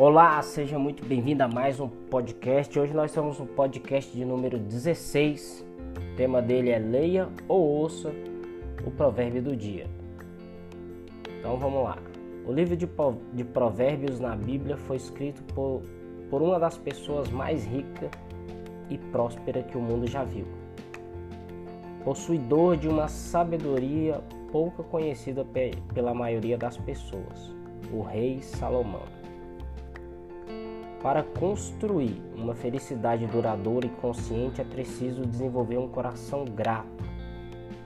Olá, seja muito bem-vindo a mais um podcast. Hoje nós estamos no podcast de número 16. O tema dele é Leia ou Ouça o Provérbio do Dia. Então vamos lá. O livro de Provérbios na Bíblia foi escrito por, por uma das pessoas mais ricas e prósperas que o mundo já viu. Possuidor de uma sabedoria pouco conhecida pela maioria das pessoas, o rei Salomão. Para construir uma felicidade duradoura e consciente é preciso desenvolver um coração grato,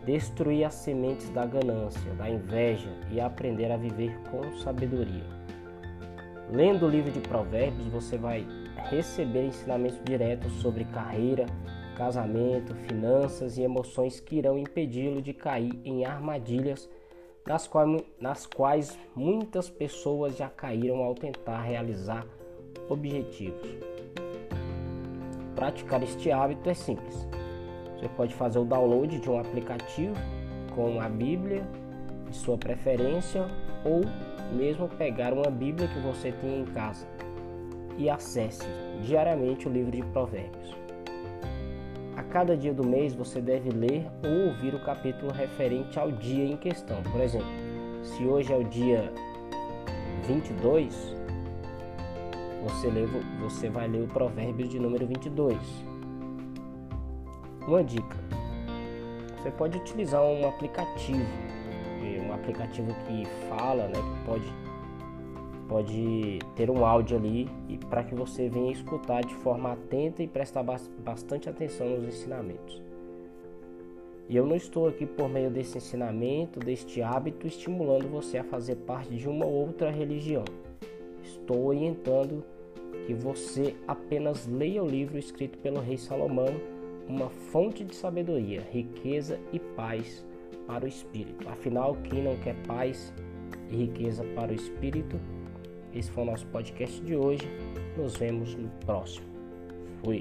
destruir as sementes da ganância, da inveja e aprender a viver com sabedoria. Lendo o livro de Provérbios, você vai receber ensinamentos diretos sobre carreira, casamento, finanças e emoções que irão impedi-lo de cair em armadilhas nas quais, nas quais muitas pessoas já caíram ao tentar realizar objetivos. Praticar este hábito é simples. Você pode fazer o download de um aplicativo com a Bíblia de sua preferência ou mesmo pegar uma Bíblia que você tem em casa e acesse diariamente o livro de Provérbios. A cada dia do mês você deve ler ou ouvir o capítulo referente ao dia em questão. Por exemplo, se hoje é o dia 22, você, lê, você vai ler o Provérbios de número 22. Uma dica: você pode utilizar um aplicativo, um aplicativo que fala, né, que pode, pode ter um áudio ali e para que você venha escutar de forma atenta e prestar bastante atenção nos ensinamentos. E eu não estou aqui por meio desse ensinamento, deste hábito, estimulando você a fazer parte de uma outra religião. Estou orientando que você apenas leia o livro escrito pelo rei Salomão, uma fonte de sabedoria, riqueza e paz para o espírito. Afinal, quem não quer paz e riqueza para o espírito? Esse foi o nosso podcast de hoje. Nos vemos no próximo. Fui.